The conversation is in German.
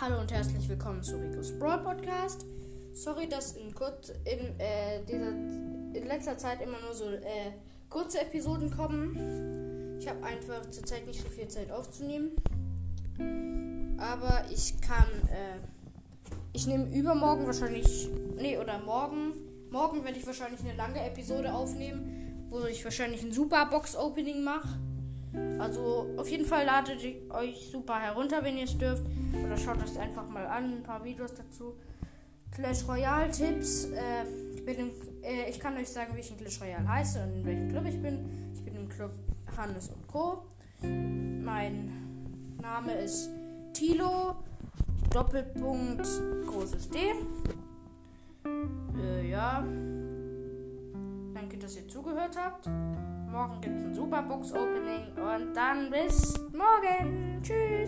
Hallo und herzlich willkommen zu Ricos Brawl Podcast. Sorry, dass in, kurz, in, äh, dieser, in letzter Zeit immer nur so äh, kurze Episoden kommen. Ich habe einfach zurzeit nicht so viel Zeit aufzunehmen. Aber ich kann, äh, ich nehme übermorgen wahrscheinlich, nee, oder morgen, morgen werde ich wahrscheinlich eine lange Episode aufnehmen, wo ich wahrscheinlich ein Super Box Opening mache. Also auf jeden Fall ladet euch super herunter, wenn ihr es dürft. Oder schaut euch einfach mal an, ein paar Videos dazu. Clash Royale Tipps. Äh, ich, bin im, äh, ich kann euch sagen, wie ich in Clash Royale heiße und in welchem Club ich bin. Ich bin im Club Hannes und Co. Mein Name ist Tilo. Doppelpunkt großes D. Äh, ja. Danke, dass ihr zugehört habt. Morgen gibt es ein Superbox-Opening und dann bis morgen. Tschüss.